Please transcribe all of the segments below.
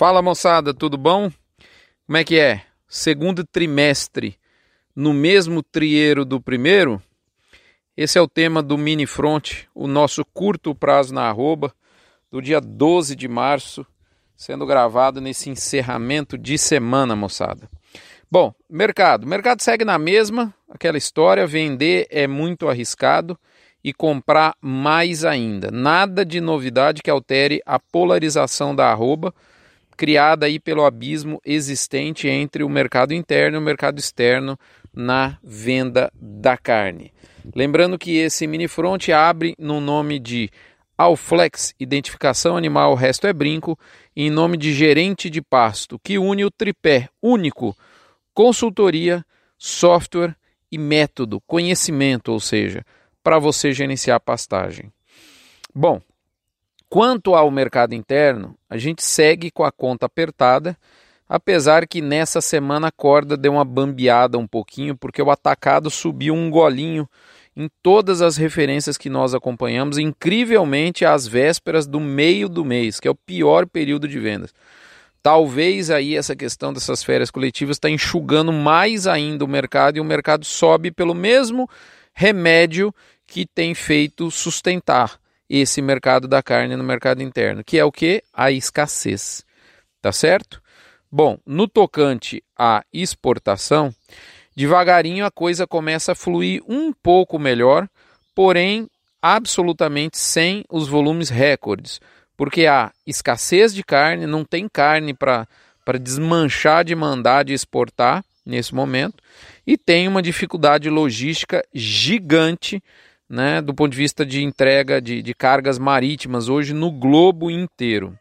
Fala moçada, tudo bom? Como é que é? Segundo trimestre no mesmo trieiro do primeiro? Esse é o tema do Mini Front, o nosso curto prazo na arroba, do dia 12 de março, sendo gravado nesse encerramento de semana, moçada. Bom, mercado. Mercado segue na mesma, aquela história, vender é muito arriscado e comprar mais ainda. Nada de novidade que altere a polarização da arroba, criada aí pelo abismo existente entre o mercado interno e o mercado externo na venda da carne. Lembrando que esse mini front abre no nome de Alflex Identificação Animal, o resto é brinco, em nome de gerente de pasto, que une o tripé único consultoria, software e método, conhecimento, ou seja, para você gerenciar a pastagem. Bom, quanto ao mercado interno, a gente segue com a conta apertada, apesar que nessa semana a corda deu uma bambeada um pouquinho, porque o atacado subiu um golinho em todas as referências que nós acompanhamos, incrivelmente às vésperas do meio do mês, que é o pior período de vendas. Talvez aí essa questão dessas férias coletivas está enxugando mais ainda o mercado e o mercado sobe pelo mesmo remédio que tem feito sustentar esse mercado da carne no mercado interno, que é o que? A escassez. Tá certo? Bom, no tocante à exportação, devagarinho a coisa começa a fluir um pouco melhor, porém absolutamente sem os volumes recordes, porque há escassez de carne, não tem carne para desmanchar de mandar de exportar nesse momento, e tem uma dificuldade logística gigante né, do ponto de vista de entrega de, de cargas marítimas hoje no globo inteiro.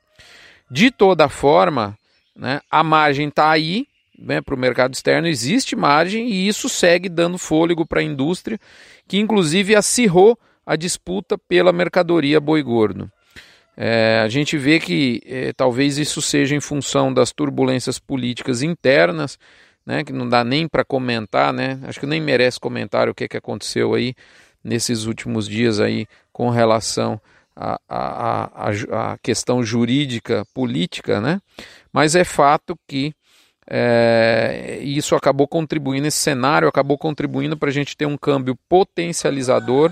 De toda forma, né, a margem está aí né, para o mercado externo, existe margem e isso segue dando fôlego para a indústria, que inclusive acirrou a disputa pela mercadoria boi gordo. É, a gente vê que é, talvez isso seja em função das turbulências políticas internas, né, que não dá nem para comentar, né, acho que nem merece comentário o que, que aconteceu aí nesses últimos dias aí com relação à a, a, a, questão jurídica, política, né? Mas é fato que é, isso acabou contribuindo, esse cenário acabou contribuindo para a gente ter um câmbio potencializador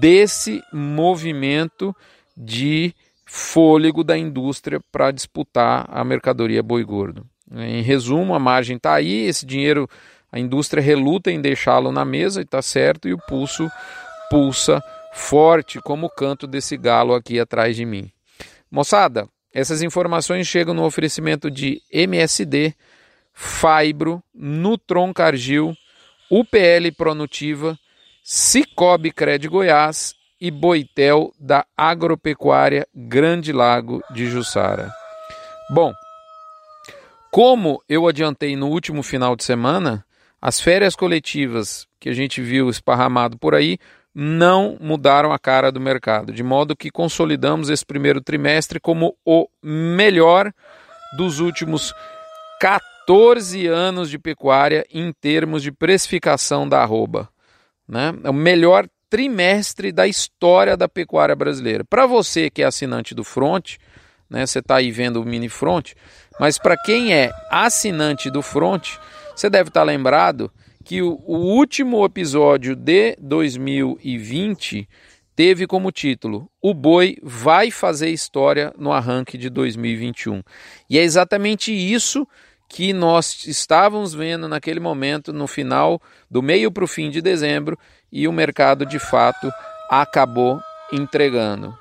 desse movimento de fôlego da indústria para disputar a mercadoria boi gordo. Em resumo, a margem está aí, esse dinheiro a indústria reluta em deixá-lo na mesa e está certo, e o pulso pulsa forte como o canto desse galo aqui atrás de mim. Moçada, essas informações chegam no oferecimento de MSD, Fibro, Nutron Cargil, UPL Pronutiva, Cicobi Cred Goiás e Boitel da Agropecuária Grande Lago de Jussara. Bom, como eu adiantei no último final de semana, as férias coletivas que a gente viu esparramado por aí não mudaram a cara do mercado, de modo que consolidamos esse primeiro trimestre como o melhor dos últimos 14 anos de pecuária em termos de precificação da arroba. Né? É o melhor trimestre da história da pecuária brasileira. Para você que é assinante do Front, né, você está aí vendo o Mini Front, mas para quem é assinante do Front, você deve estar lembrado que o, o último episódio de 2020 teve como título O Boi vai fazer história no arranque de 2021. E é exatamente isso que nós estávamos vendo naquele momento, no final, do meio para o fim de dezembro, e o mercado de fato acabou entregando.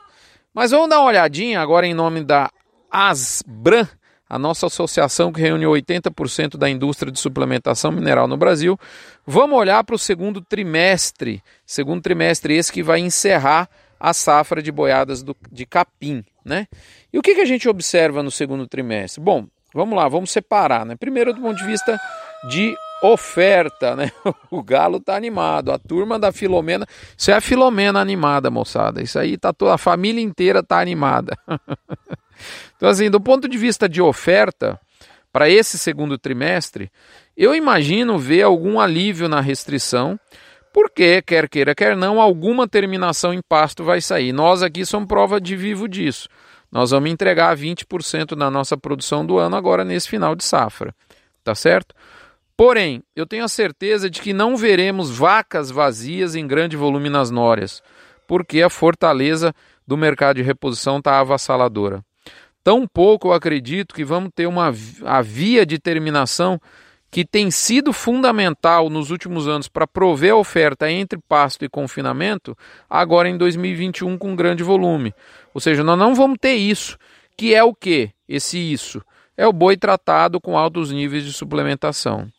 Mas vamos dar uma olhadinha agora em nome da Asbran, a nossa associação que reúne 80% da indústria de suplementação mineral no Brasil. Vamos olhar para o segundo trimestre, segundo trimestre esse que vai encerrar a safra de boiadas do, de capim, né? E o que, que a gente observa no segundo trimestre? Bom, vamos lá, vamos separar, né? Primeiro do ponto de vista de oferta, né? O galo tá animado, a turma da Filomena, isso é a Filomena animada, moçada. Isso aí tá toda a família inteira tá animada. Então, assim, do ponto de vista de oferta, para esse segundo trimestre, eu imagino ver algum alívio na restrição, porque, quer queira, quer não, alguma terminação em pasto vai sair. Nós aqui somos prova de vivo disso. nós vamos entregar 20% da nossa produção do ano agora nesse final de safra. Tá certo? Porém, eu tenho a certeza de que não veremos vacas vazias em grande volume nas nórias, porque a fortaleza do mercado de reposição está avassaladora. Tampouco eu acredito que vamos ter uma a via de terminação que tem sido fundamental nos últimos anos para prover a oferta entre pasto e confinamento, agora em 2021 com grande volume. Ou seja, nós não vamos ter isso, que é o que? Esse isso. É o boi tratado com altos níveis de suplementação.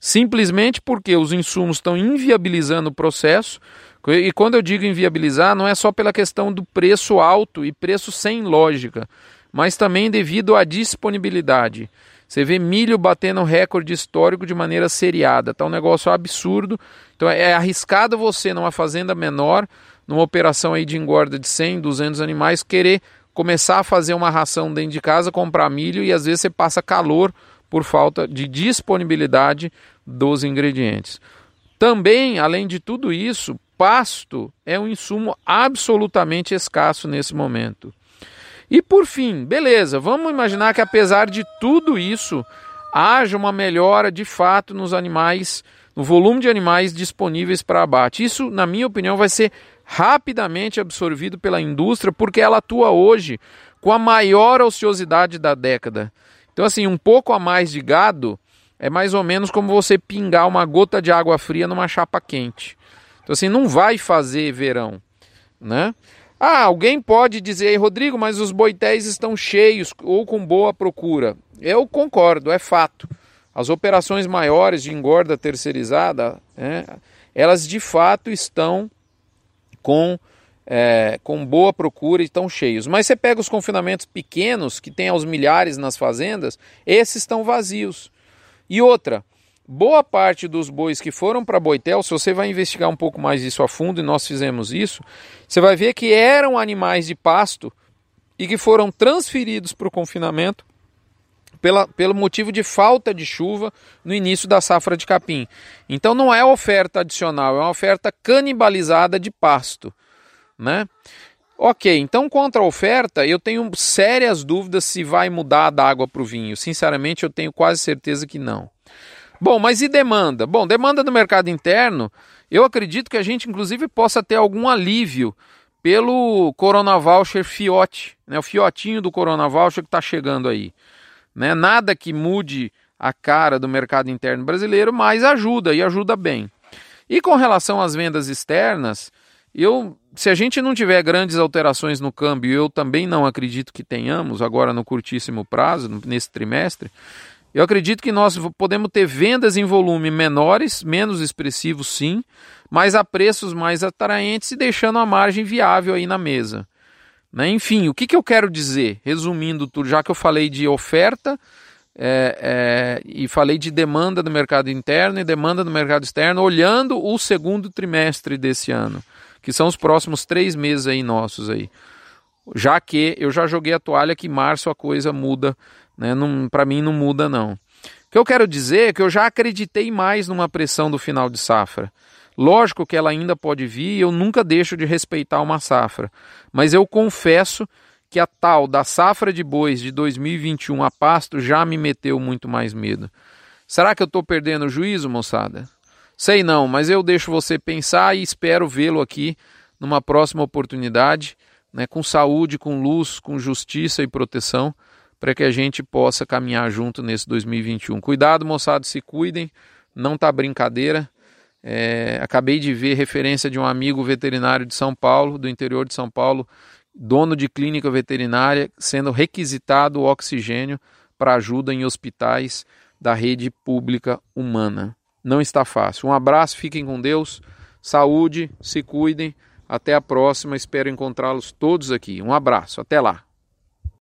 Simplesmente porque os insumos estão inviabilizando o processo, e quando eu digo inviabilizar, não é só pela questão do preço alto e preço sem lógica, mas também devido à disponibilidade. Você vê milho batendo recorde histórico de maneira seriada. Tá um negócio absurdo. Então é arriscado você, numa fazenda menor, numa operação aí de engorda de 100, 200 animais, querer começar a fazer uma ração dentro de casa, comprar milho e às vezes você passa calor por falta de disponibilidade dos ingredientes. Também, além de tudo isso, pasto é um insumo absolutamente escasso nesse momento. E por fim, beleza, vamos imaginar que apesar de tudo isso, haja uma melhora de fato nos animais, no volume de animais disponíveis para abate. Isso, na minha opinião, vai ser rapidamente absorvido pela indústria porque ela atua hoje com a maior ociosidade da década. Então, assim, um pouco a mais de gado é mais ou menos como você pingar uma gota de água fria numa chapa quente. Então, assim, não vai fazer verão, né? Ah, alguém pode dizer Rodrigo, mas os boitéis estão cheios ou com boa procura. Eu concordo, é fato. As operações maiores de engorda terceirizada, né, elas de fato estão com, é, com boa procura e estão cheios. Mas você pega os confinamentos pequenos, que tem aos milhares nas fazendas, esses estão vazios. E outra, boa parte dos bois que foram para Boitel, se você vai investigar um pouco mais isso a fundo, e nós fizemos isso, você vai ver que eram animais de pasto e que foram transferidos para o confinamento pela, pelo motivo de falta de chuva no início da safra de capim. Então não é oferta adicional, é uma oferta canibalizada de pasto. Né? Ok, então contra a oferta, eu tenho sérias dúvidas se vai mudar da água para o vinho. Sinceramente, eu tenho quase certeza que não. Bom, mas e demanda? Bom, demanda do mercado interno, eu acredito que a gente inclusive possa ter algum alívio pelo Corona Voucher Fiote, né? o fiotinho do Corona Voucher que está chegando aí. Né? Nada que mude a cara do mercado interno brasileiro, mas ajuda e ajuda bem. E com relação às vendas externas, eu, se a gente não tiver grandes alterações no câmbio, eu também não acredito que tenhamos agora no curtíssimo prazo, nesse trimestre, eu acredito que nós podemos ter vendas em volume menores, menos expressivos sim, mas a preços mais atraentes e deixando a margem viável aí na mesa. Né? Enfim, o que, que eu quero dizer? Resumindo tudo, já que eu falei de oferta é, é, e falei de demanda do mercado interno e demanda do mercado externo, olhando o segundo trimestre desse ano, que são os próximos três meses aí nossos aí. Já que eu já joguei a toalha que março a coisa muda né? Para mim não muda não. O que eu quero dizer é que eu já acreditei mais numa pressão do final de safra. Lógico que ela ainda pode vir e eu nunca deixo de respeitar uma safra. Mas eu confesso que a tal da safra de bois de 2021 a pasto já me meteu muito mais medo. Será que eu estou perdendo o juízo, moçada? Sei não, mas eu deixo você pensar e espero vê-lo aqui numa próxima oportunidade, né, com saúde, com luz, com justiça e proteção para que a gente possa caminhar junto nesse 2021. Cuidado, moçada, se cuidem, não tá brincadeira. É, acabei de ver referência de um amigo veterinário de São Paulo, do interior de São Paulo, dono de clínica veterinária, sendo requisitado oxigênio para ajuda em hospitais da rede pública humana. Não está fácil. Um abraço, fiquem com Deus, saúde, se cuidem. Até a próxima, espero encontrá-los todos aqui. Um abraço, até lá.